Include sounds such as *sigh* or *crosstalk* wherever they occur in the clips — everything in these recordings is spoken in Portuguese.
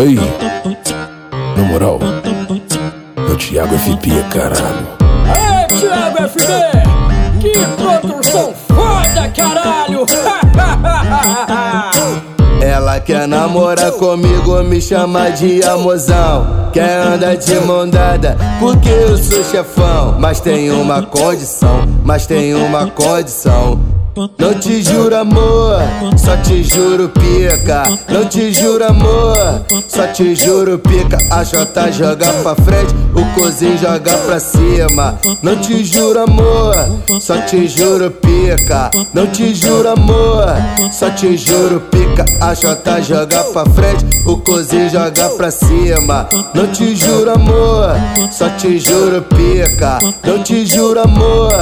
Aí, na moral, é o Thiago FP, caralho. Aê, Thiago FB! Que produção foda, caralho! *laughs* Ela quer namorar comigo, me chama de amorzão. Quer andar de mão dada, porque eu sou chefão. Mas tem uma condição, mas tem uma condição. Não te juro amor, só te juro pica. Não te juro amor, só te juro pica. A Jota joga pra frente, o cozinho joga pra cima. Não te juro amor, só te juro pica. Não te juro amor, só te juro pica. A Jota joga pra frente, o cozinho joga pra cima. Não te juro amor, só te juro pica. Não te juro amor,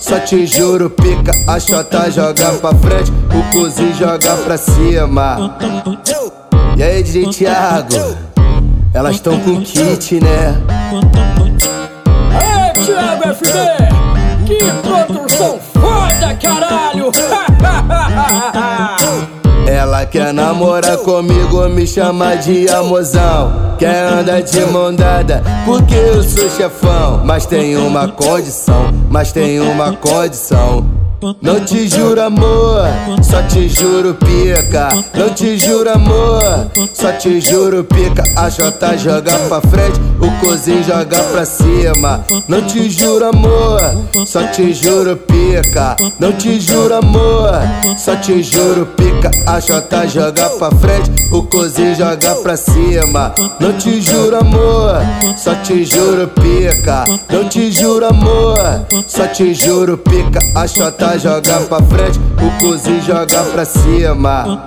só te juro pica. A Jota joga pra frente, o cozinho joga pra cima. E aí, DJ Thiago? Elas estão com kit, né? Aê, Thiago FB! Que produção foda, caralho! *laughs* Ela quer namorar comigo, me chama de amorzão. Quer andar de mão dada, porque eu sou chefão. Mas tem uma condição, mas tem uma condição. Não te juro amor, só te juro pica. Não te juro amor, só te juro pica. A Jota joga pra frente, o cozinho joga pra cima. Não te juro amor, só te juro pica. Não te juro amor, só te juro pica. A Jota joga pra frente, o cozinho joga pra cima. Não te juro amor, só te juro pica. Não te juro amor, só te juro pica. A Jota joga pra frente, o cozinho joga pra cima.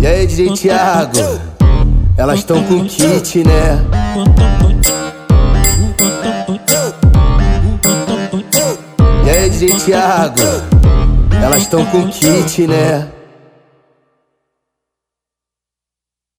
E aí, DJ Thiago? Elas estão com kit, né? Thiago? Elas estão com kit, né?